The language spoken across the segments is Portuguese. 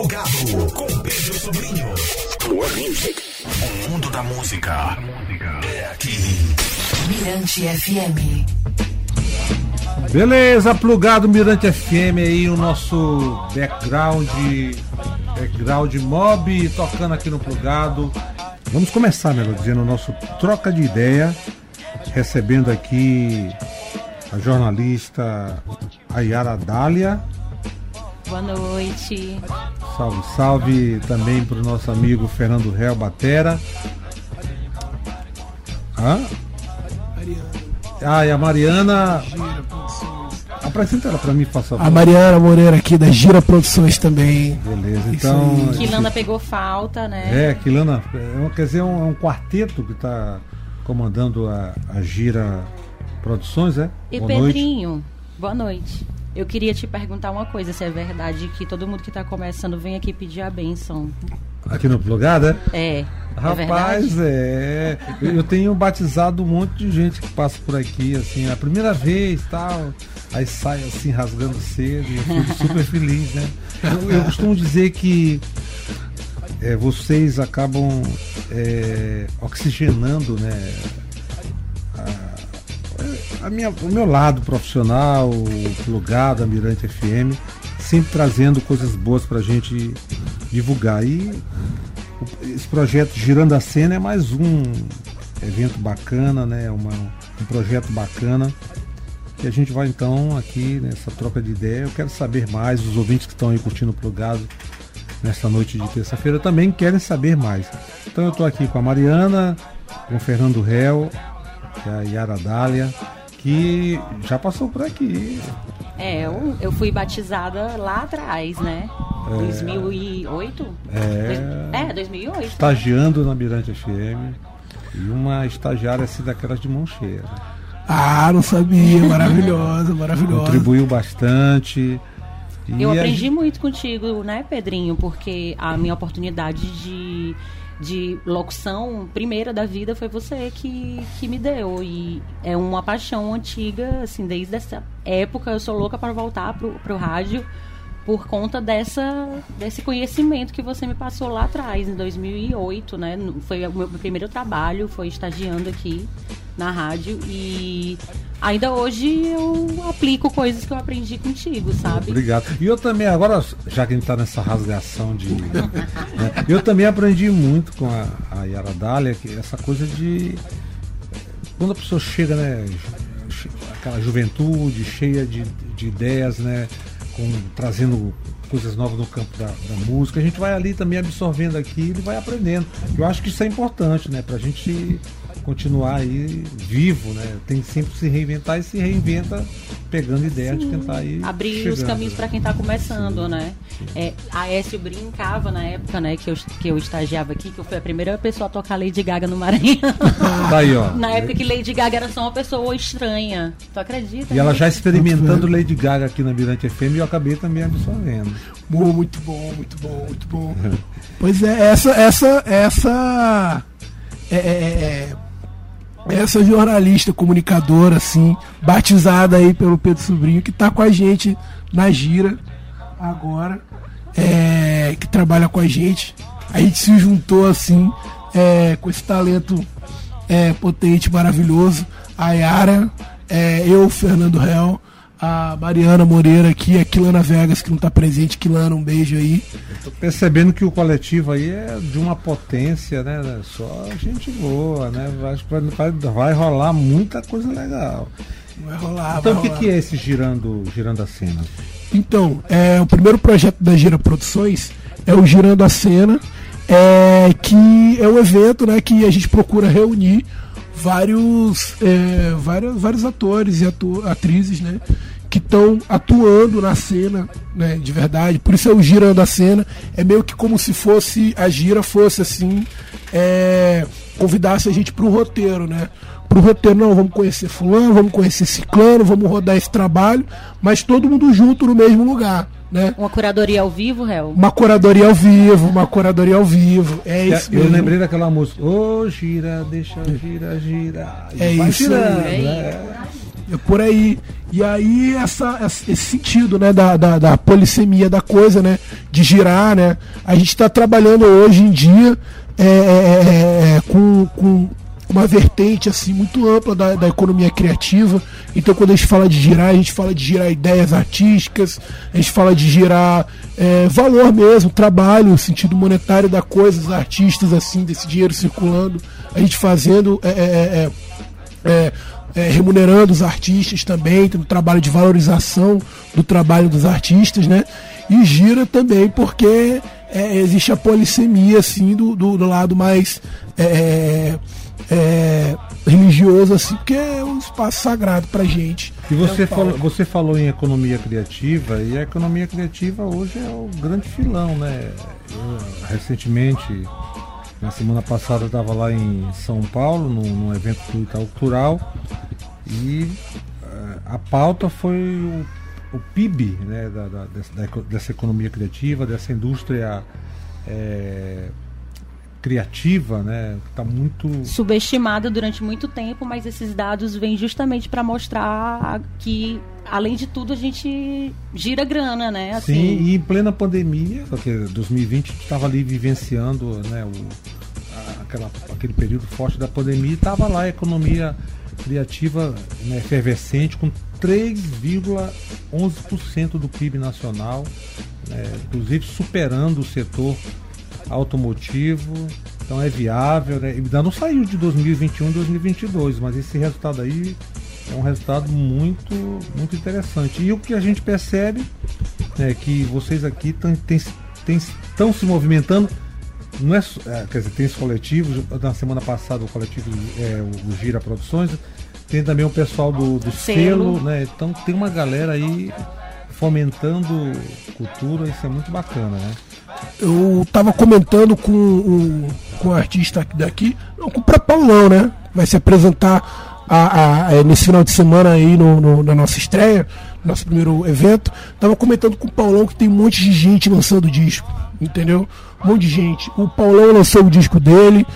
Plugado com Pedro Sobrinho. O mundo da música é aqui. Mirante FM. Beleza, plugado Mirante FM aí, o nosso background, background mob tocando aqui no plugado. Vamos começar, melhor dizendo, o nosso troca de ideia, recebendo aqui a jornalista Ayara Dália. Boa noite. Salve, salve também para o nosso amigo Fernando Réu Batera. Hã? Ah, e a Mariana. Apresenta ela para mim, por favor. A Mariana Moreira aqui da Gira Produções também. Beleza, então. aí. Quilanda pegou falta, né? É, Quilana, é um- quer dizer, é um, é um quarteto que está comandando a, a Gira Produções, é? E Boa noite. Pedrinho, boa noite. Eu queria te perguntar uma coisa, se é verdade que todo mundo que tá começando vem aqui pedir a benção. Aqui no Plugado, é? É. é Rapaz, é. Eu, eu tenho batizado um monte de gente que passa por aqui, assim, a primeira vez tal. Aí sai assim, rasgando cedo, e eu fico super feliz, né? Eu, eu costumo dizer que é, vocês acabam é, oxigenando, né? A, a minha, o meu lado profissional, plugado, a Mirante FM, sempre trazendo coisas boas pra gente divulgar. E esse projeto Girando a Cena é mais um evento bacana, né? Uma, um projeto bacana. E a gente vai então aqui nessa troca de ideia. Eu quero saber mais, os ouvintes que estão aí curtindo o plugado nesta noite de terça-feira também querem saber mais. Então eu estou aqui com a Mariana, com o Fernando Réu, é a Yara Dália, que já passou por aqui. É, eu, eu fui batizada lá atrás, né? 2008? É. É, 2008. estagiando na Mirante FM e uma estagiária assim daquelas de mão cheia. Ah, não sabia. Maravilhosa, maravilhosa. Contribuiu bastante. E Eu aprendi gente- muito contigo, né, Pedrinho? Porque a minha oportunidade de, de locução primeira da vida foi você que, que me deu. E é uma paixão antiga, assim, desde essa época eu sou louca para voltar pro, pro rádio por conta dessa, desse conhecimento que você me passou lá atrás, em 2008, né? Foi o meu primeiro trabalho, foi estagiando aqui na rádio e ainda hoje eu aplico coisas que eu aprendi contigo, sabe? Obrigado. E eu também, agora, já que a gente está nessa rasgação de. né, eu também aprendi muito com a, a Yara Dália, que essa coisa de. Quando a pessoa chega, né? Aquela juventude cheia de, de ideias, né? Com, trazendo coisas novas no campo da, da música, a gente vai ali também absorvendo aquilo e vai aprendendo. Eu acho que isso é importante, né? Pra gente continuar aí vivo, né? Tem sempre que se reinventar e se reinventa pegando ideias de tentar aí. abrir os chegando, caminhos né? para quem está começando, né? É, a Écio brincava na época, né, que eu, que eu estagiava aqui, que eu fui a primeira pessoa a tocar Lady Gaga no Maranhão. Tá aí, ó. na época que Lady Gaga era só uma pessoa estranha. Tu acredita? E ela já experimentando Lady Gaga aqui na Mirante FM e eu acabei também absorvendo. Bom, muito bom, muito bom, muito bom. Pois é, essa, essa, essa. É, é, é, essa jornalista, comunicadora, assim, batizada aí pelo Pedro Sobrinho, que tá com a gente na gira agora, é, que trabalha com a gente. A gente se juntou assim, é, com esse talento é, potente, maravilhoso. A Yara, é, eu, Fernando Réu, a Mariana Moreira aqui, a Quilana Vegas, que não tá presente. Quilana, um beijo aí. Tô percebendo que o coletivo aí é de uma potência, né? Só gente boa, né? Acho que vai, vai, vai rolar muita coisa legal. Vai rolar, Então vai o que, rolar. que é esse girando, girando a cena? Então, é, o primeiro projeto da Gira Produções é o Girando a Cena, é, que é um evento né, que a gente procura reunir vários, é, vários, vários atores e atu- atrizes né, que estão atuando na cena né, de verdade. Por isso é o Girando a Cena. É meio que como se fosse a gira fosse assim, é, convidasse a gente para o roteiro, né? Pro roteiro, não, vamos conhecer fulano, vamos conhecer ciclano, vamos rodar esse trabalho, mas todo mundo junto no mesmo lugar, né? Uma curadoria ao vivo, réu? Uma curadoria ao vivo, uma curadoria ao vivo. É isso eu mesmo. lembrei daquela música. Ô, gira, deixa, gira, gira. É vai isso girando, aí. né? É por aí. E aí essa, esse sentido, né, da, da, da polissemia da coisa, né, de girar, né. A gente está trabalhando hoje em dia é, é, é, é, com, com uma vertente assim muito ampla da, da economia criativa. Então quando a gente fala de girar, a gente fala de girar ideias artísticas, a gente fala de girar é, valor mesmo, trabalho, sentido monetário da coisa, os artistas assim, desse dinheiro circulando, a gente fazendo é, é, é, é, é, remunerando os artistas também, tendo trabalho de valorização do trabalho dos artistas, né? E gira também porque é, existe a polissemia assim do, do, do lado mais é, é, religioso assim, porque é um espaço sagrado pra gente. E você, É falou, você falou em economia criativa, e a economia criativa hoje é o grande filão, né? Eu, recentemente, na semana passada, eu estava lá em São Paulo, num, num evento do Itaú Cultural, e eh, a pauta foi o, o PIB né, da, da- dessa, da dessa economia criativa, dessa indústria eh, criativa, né? Está muito subestimada durante muito tempo, mas esses dados vêm justamente para mostrar que, além de tudo, a gente gira grana, né? Assim, Sim, e em plena pandemia, porque 2020 estava ali vivenciando né, o, aquela, aquele período forte da pandemia e estava lá a economia criativa né, efervescente com 3,11% do PIB nacional, né, inclusive superando o setor automotivo. Então é viável, né? Ainda não saiu de 2021 e 2022, mas esse resultado aí é um resultado muito, muito interessante. E o que a gente percebe é que vocês aqui estão se movimentando. Não é, é, quer dizer, tem os coletivos. Na semana passada o coletivo é, o Gira Produções. Tem também o pessoal do, do Selo. selo, né? Então tem uma galera aí fomentando cultura, isso é muito bacana, né? Eu tava comentando com o com o artista aqui daqui, não, com o Paulão, né? Vai se apresentar a, a- nesse final de semana aí no, no- na nossa estreia, nosso primeiro evento. Tava comentando com o Paulão que tem um monte de gente lançando disco, entendeu? Um monte de gente. O Paulão lançou o disco dele,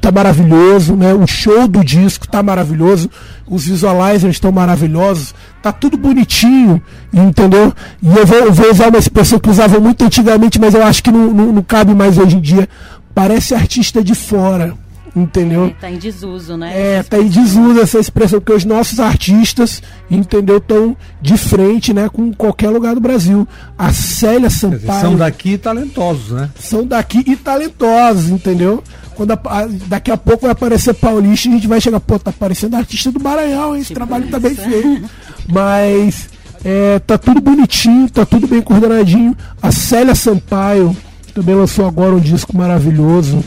tá maravilhoso, né? O show do disco tá maravilhoso, os visualizers estão maravilhosos, tá tudo bonitinho, entendeu? E eu vou, eu vou usar uma expressão que usava muito antigamente, mas eu acho que não, não, não cabe mais hoje em dia. Parece artista de fora, entendeu? tá em desuso, né? É, tá em desuso essa expressão, porque os nossos artistas, entendeu, estão de frente, né, com qualquer lugar do Brasil. A Célia dizer, Sampaio são daqui talentosos, né? são daqui e talentosos, entendeu? Quando a- a- daqui a pouco vai aparecer paulista e a gente vai chegar, pô, tá aparecendo artista do Maranhão, hein? esse Tipo trabalho tá bem feito. Mas é, tá tudo bonitinho, tá tudo bem coordenadinho. A Célia Sampaio também lançou agora um disco maravilhoso,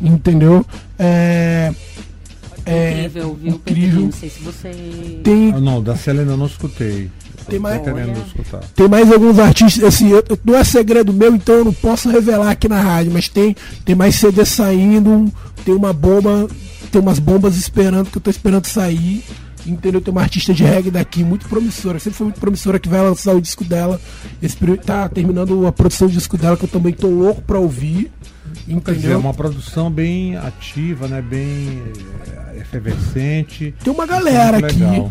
entendeu? É, é, Incrível, viu, incrível. Não sei se você. tem, Ah, não, da Célia ainda não escutei. Tem Tô mais- querendo Olha. escutar. Tem mais alguns artistas, assim, eu- eu- não é segredo meu, então eu não posso revelar aqui na rádio, mas tem, tem mais CD saindo, tem uma bomba, tem umas bombas esperando, que eu tô esperando sair. Entendeu? Tem uma artista de reggae daqui, muito promissora, sempre foi muito promissora, que vai lançar o disco dela. Esse período tá terminando a produção do disco dela, que eu também tô louco pra ouvir. Quer dizer, é Entendeu? uma produção bem ativa, né? Bem eh, efervescente. Tem uma galera aqui. legal.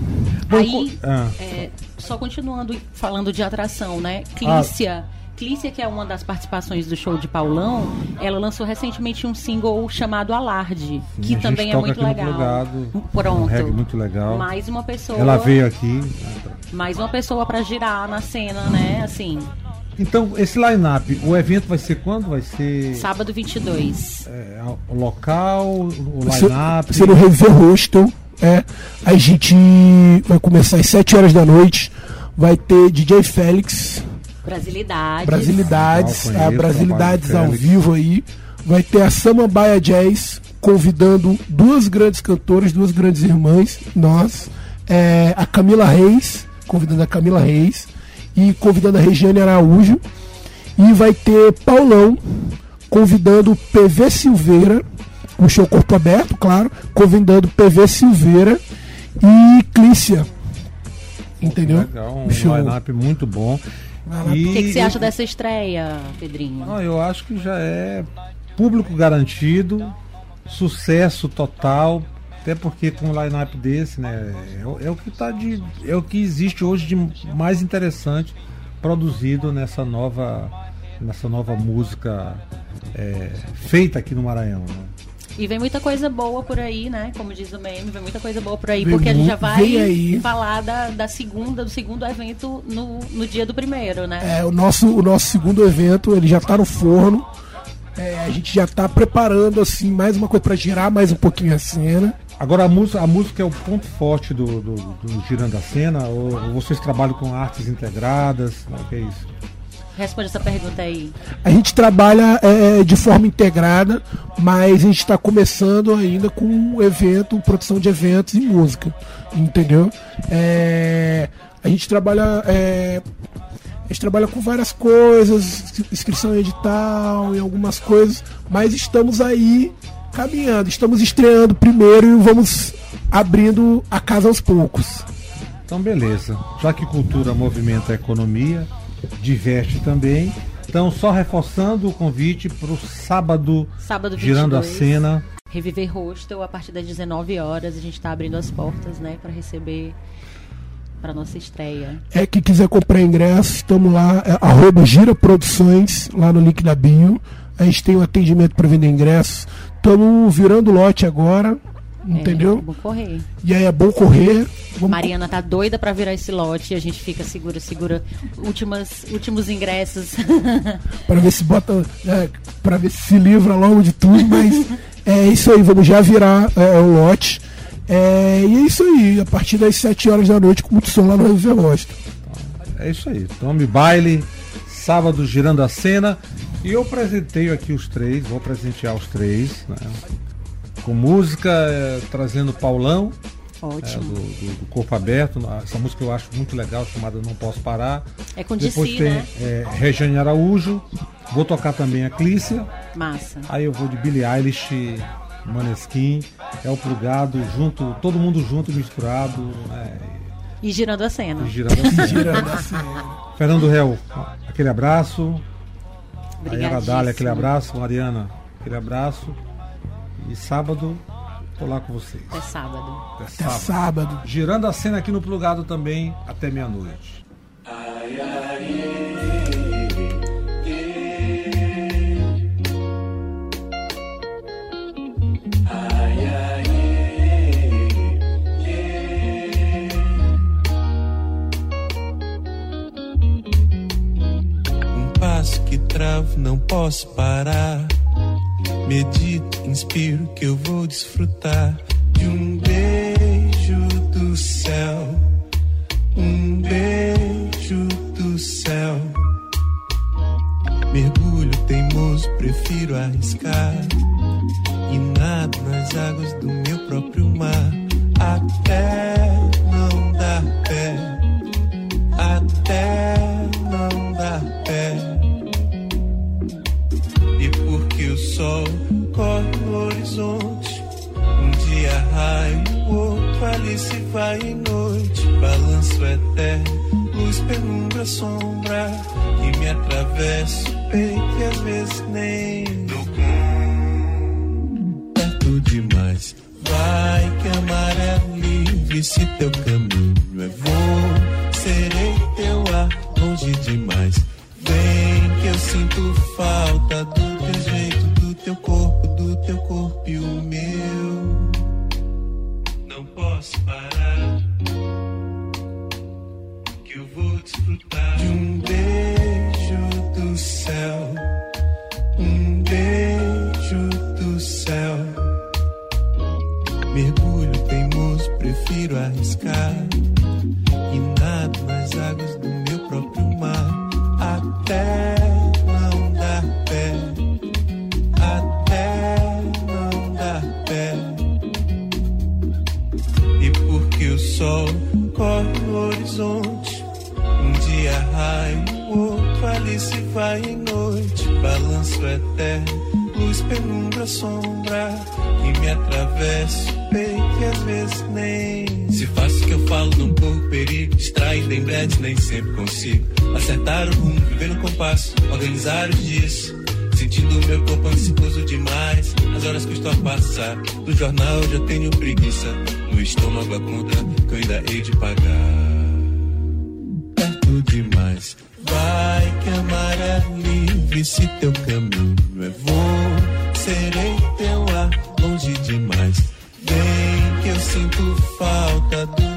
Aí, Ah, é, só continuando falando de atração, né? Clícia. Clícia, que é uma das participações do show de Paulão, ela lançou recentemente um single chamado Alarde, a que também é muito legal. Plugado, Pronto. Um reggae muito legal. Mais uma pessoa. Ela veio aqui. Mais uma pessoa pra girar na cena, né? Assim, Então, esse line-up, o evento vai ser quando? Vai ser sábado 22. é, o local, o line-up? Se no Rever Hostel, é, a gente vai começar às 7 horas da noite. Vai ter DJ Félix, Brasilidades. Brasilidades, Legal, a Brasilidades ao vivo aí. Vai ter a Samambaia Jazz convidando duas grandes cantoras, duas grandes irmãs, nós. É, a Camila Reis, convidando a Camila Reis. E convidando a Regiane Araújo. E vai ter Paulão convidando o PV Silveira, o show Corpo Aberto, claro, convidando PV Silveira e Clícia. Entendeu? Legal, um O show. line-up muito bom. E O que, que você acha dessa estreia, Pedrinho? Não, eu acho que já é público garantido, sucesso total. Até porque com um line-up desse, né, é, o- é o que tá de, é o que existe hoje de mais interessante produzido nessa nova, nessa nova música é, feita aqui no Maranhão. né? E vem muita coisa boa por aí, né? Como diz o meme, vem muita coisa boa por aí, Vem porque a gente já vai falar da, da segunda, do segundo evento no, no dia do primeiro, né? É, o nosso, o nosso segundo evento, ele já tá no forno. É, a gente já tá preparando, assim, mais uma coisa pra girar mais um pouquinho a cena. Agora a música, a música é o ponto forte do, do, do Girando a Cena, ou, ou vocês trabalham com artes integradas? O que é isso? Responde essa pergunta aí. A gente trabalha é, de forma integrada, mas a gente está começando ainda com um evento, produção de eventos e música, entendeu? É, a gente trabalha, é, a gente trabalha com várias coisas, inscrição em edital e algumas coisas, mas estamos aí caminhando, estamos estreando primeiro e vamos abrindo a casa aos poucos. Então, beleza. Já que cultura movimenta a economia, diverte também. Então, só reforçando o convite para o sábado, Sábado 22. girando a cena. Reviver Hostel a partir das 19 horas. A gente está abrindo as portas, né, para receber para nossa estreia. É que quiser comprar ingresso, estamos lá, é, arroba Gira Produções, lá no link da bio. A gente tem o atendimento para vender ingressos. Estamos virando lote agora, É, entendeu? vamos correr. E aí é bom correr. Vamos Mariana tá doida para virar esse lote e a gente fica segura, segura. Últimas, últimos ingressos. para ver se bota, é, para ver se se livra logo de tudo, mas é isso aí, vamos já virar é, o lote. É, e é isso aí, a partir das 7 horas da noite com muito som lá no Rosto. É isso aí. Tome baile, sábado girando a cena. E eu presenteio aqui os três, vou presentear os três, né? Com música, eh, trazendo Paulão, é, Ótimo. do, do- do Corpo Aberto. Essa música eu acho muito legal, chamada Não Posso Parar. É com Depois DC, tem né? é, Regiane Araújo. Vou tocar também a Clícia. Massa. Aí eu vou de Billie Eilish, Maneskin, É o Plugado, junto, todo mundo junto, misturado, né? E girando a cena. E girando a cena. Girando assim. Fernando Réu, aquele abraço. Ayara Obrigadíssima. Dália, aquele abraço. Mariana, aquele abraço. E sábado, tô lá com vocês. É sábado. Até Até sábado. sábado. Girando a cena aqui no Plugado também, até meia-noite. Um passo que travo, não posso parar. Medito, inspiro que eu vou desfrutar de um beijo do céu. Um beijo do céu. Mergulho teimoso, prefiro arriscar. E nado nas águas do meu próprio mar. Até Balanço eterno, luz, penumbra, sombra, que me atravessa o peito e às vezes nem dou conta. Perto demais, vai que a maré é livre se teu Mergulho teimoso, prefiro arriscar. E nado nas águas do meu próprio mar. Até não dar pé. Até não dar pé. E porque o sol corre no horizonte. Um dia raio, outro ali se vai em noite. Balanço eterno, luz, penumbra, sombra. Que me atravessa peito às vezes nem. Se faço o que eu falo, não corro perigo. Distraído em brete, nem sempre consigo. Acertar o rumo, viver no compasso, organizar os dias. Sentindo meu corpo ansioso demais. As horas custam passar. no jornal já tenho preguiça. No estômago a conta que eu ainda hei de pagar. Perto demais. Vai que amar é livre se teu caminho é voo. Serei teu ar longe demais Vem que eu sinto falta do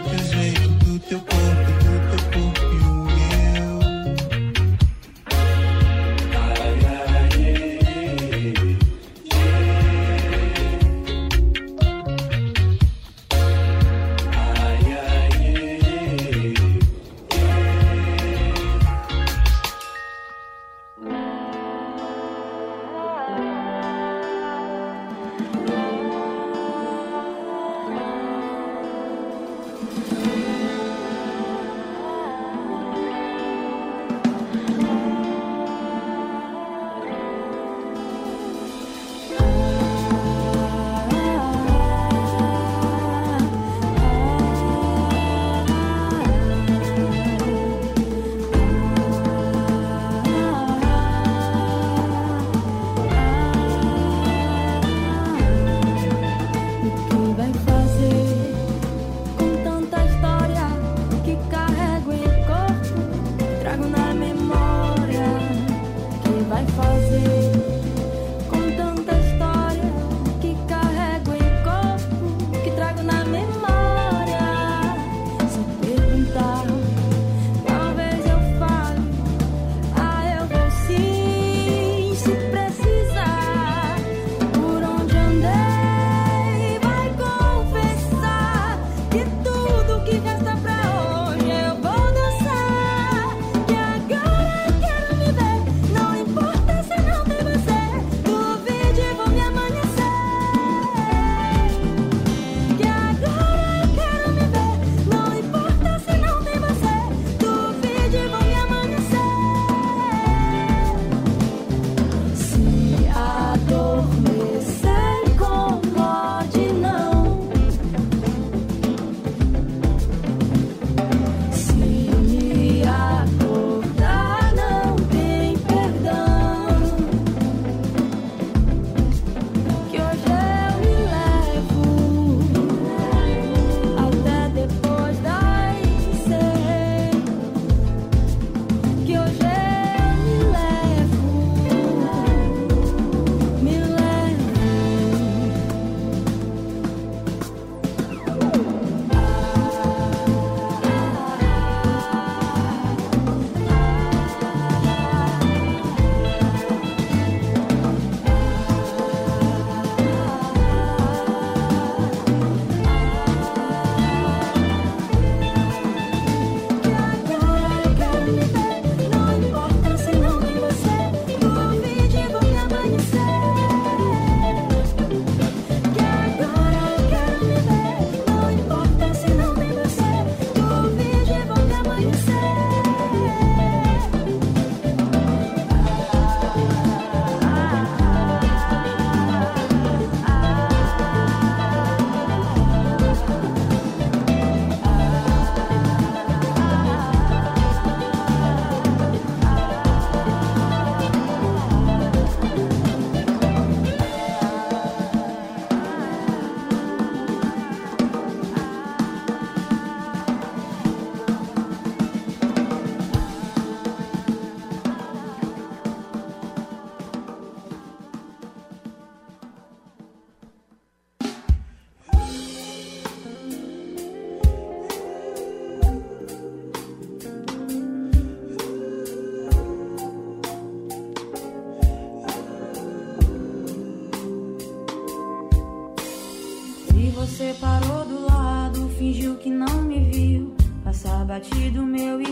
que não me viu passar batido meu irmão.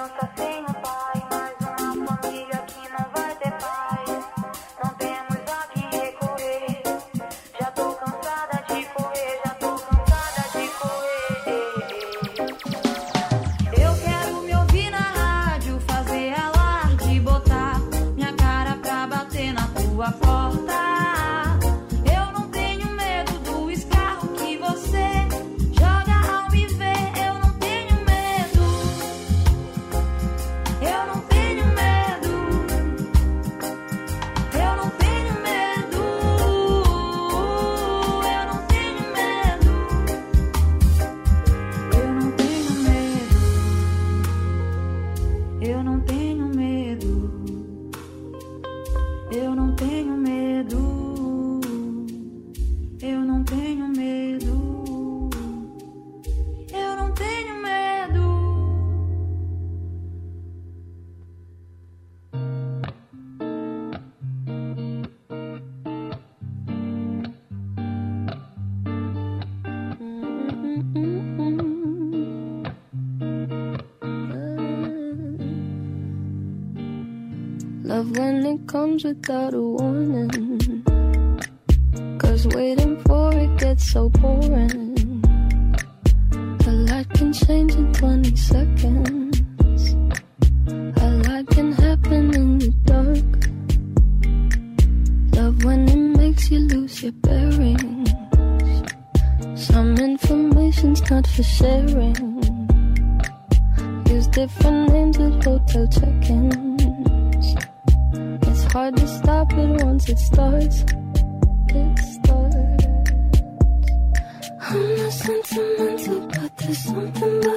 criança se when it comes without a warning. Cause waiting for it gets so boring. something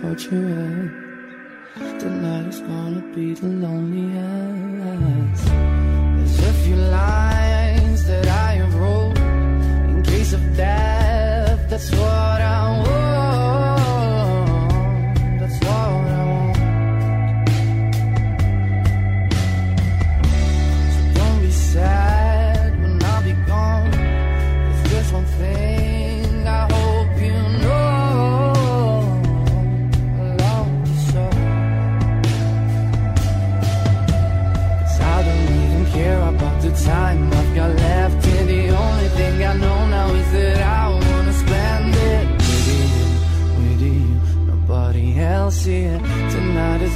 torturer. Tonight is gonna be the loneliest. There's a few lines that I have wrote in case of death. That's what I want.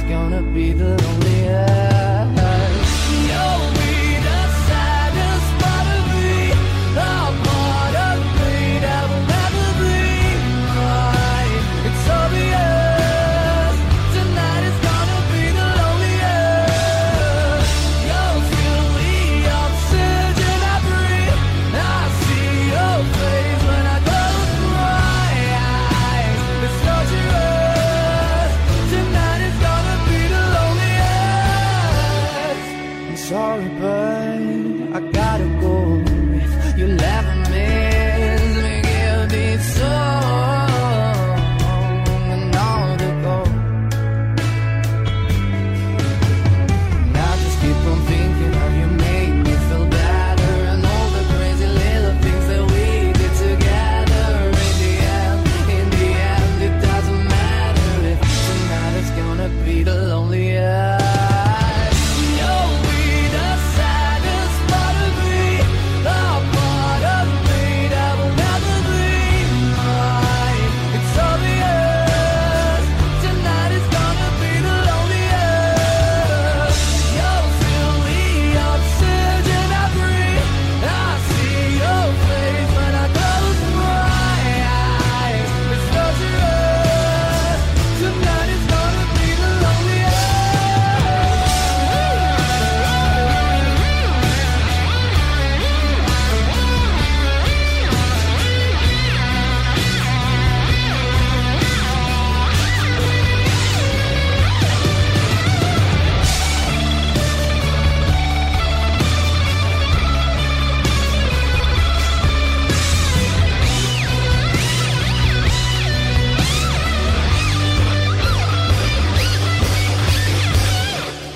gonna be the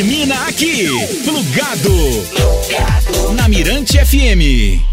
termina aqui. Plugado. Plugado. Na Mirante FM.